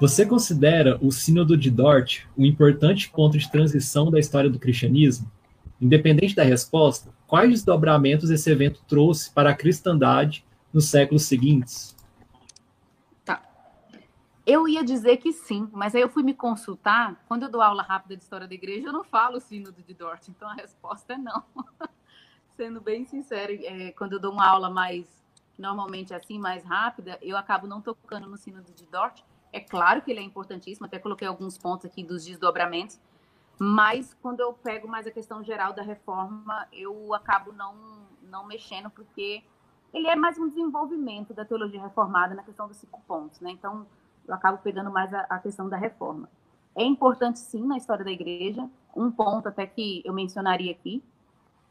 Você considera o Sínodo de Dort um importante ponto de transição da história do cristianismo? Independente da resposta, quais desdobramentos esse evento trouxe para a cristandade nos séculos seguintes? Tá. Eu ia dizer que sim, mas aí eu fui me consultar. Quando eu dou aula rápida de história da igreja, eu não falo sínodo de Dort, então a resposta é não. Sendo bem sincera, é, quando eu dou uma aula mais, normalmente assim, mais rápida, eu acabo não tocando no sínodo de Dort. É claro que ele é importantíssimo, até coloquei alguns pontos aqui dos desdobramentos, mas quando eu pego mais a questão geral da reforma, eu acabo não, não mexendo, porque ele é mais um desenvolvimento da teologia reformada na questão dos cinco pontos, né? Então, eu acabo pegando mais a, a, questão da reforma. É importante, sim, na história da igreja, um ponto até que eu mencionaria aqui,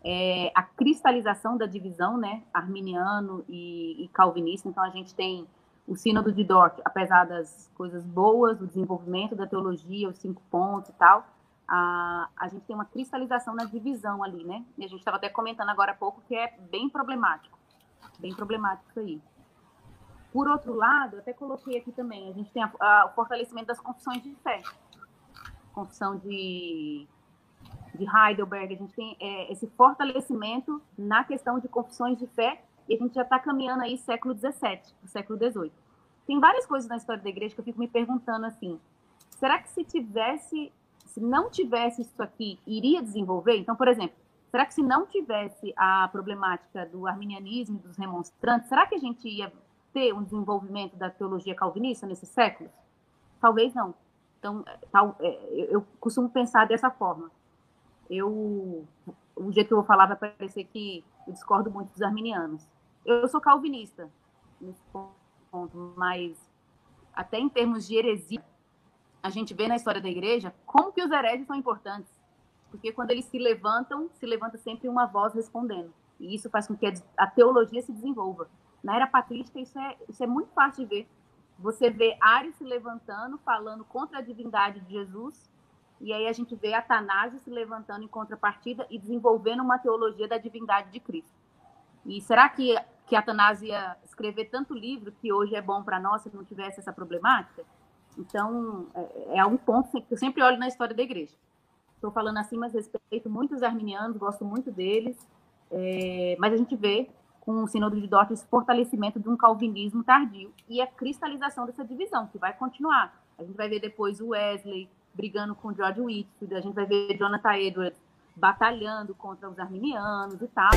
é a cristalização da divisão, né, arminiano e, e calvinista. Então, a gente tem o sínodo de Dort, apesar das coisas boas, o desenvolvimento da teologia, os cinco pontos e tal, a, a gente tem uma cristalização na divisão ali, né? E a gente estava até comentando agora há pouco que é bem problemático bem problemático isso aí. Por outro lado, até coloquei aqui também, a gente tem a, a, o fortalecimento das confissões de fé. Confissão de, de Heidelberg, a gente tem é, esse fortalecimento na questão de confissões de fé, e a gente já está caminhando aí século XVII, século XVIII. Tem várias coisas na história da igreja que eu fico me perguntando assim, será que se tivesse, se não tivesse isso aqui, iria desenvolver? Então, por exemplo, Será que se não tivesse a problemática do arminianismo e dos remonstrantes, será que a gente ia ter um desenvolvimento da teologia calvinista nesses séculos? Talvez não. Então, tal, é, eu costumo pensar dessa forma. Eu, o jeito que eu vou falar vai parecer que eu discordo muito dos arminianos. Eu sou calvinista nesse ponto, mas até em termos de heresia, a gente vê na história da igreja como que os hereges são importantes. Porque quando eles se levantam, se levanta sempre uma voz respondendo. E isso faz com que a teologia se desenvolva. Na era patrística, isso é, isso é muito fácil de ver. Você vê Ares se levantando, falando contra a divindade de Jesus, e aí a gente vê Atanásio se levantando em contrapartida e desenvolvendo uma teologia da divindade de Cristo. E será que, que Atanásio ia escrever tanto livro que hoje é bom para nós se não tivesse essa problemática? Então, é, é um ponto que eu sempre olho na história da igreja. Estou falando assim, mas respeito muito os arminianos, gosto muito deles. É, mas a gente vê com o Sínodo de Dort esse fortalecimento de um calvinismo tardio e a cristalização dessa divisão, que vai continuar. A gente vai ver depois o Wesley brigando com George Whitfield, a gente vai ver Jonathan Edwards batalhando contra os arminianos e tal.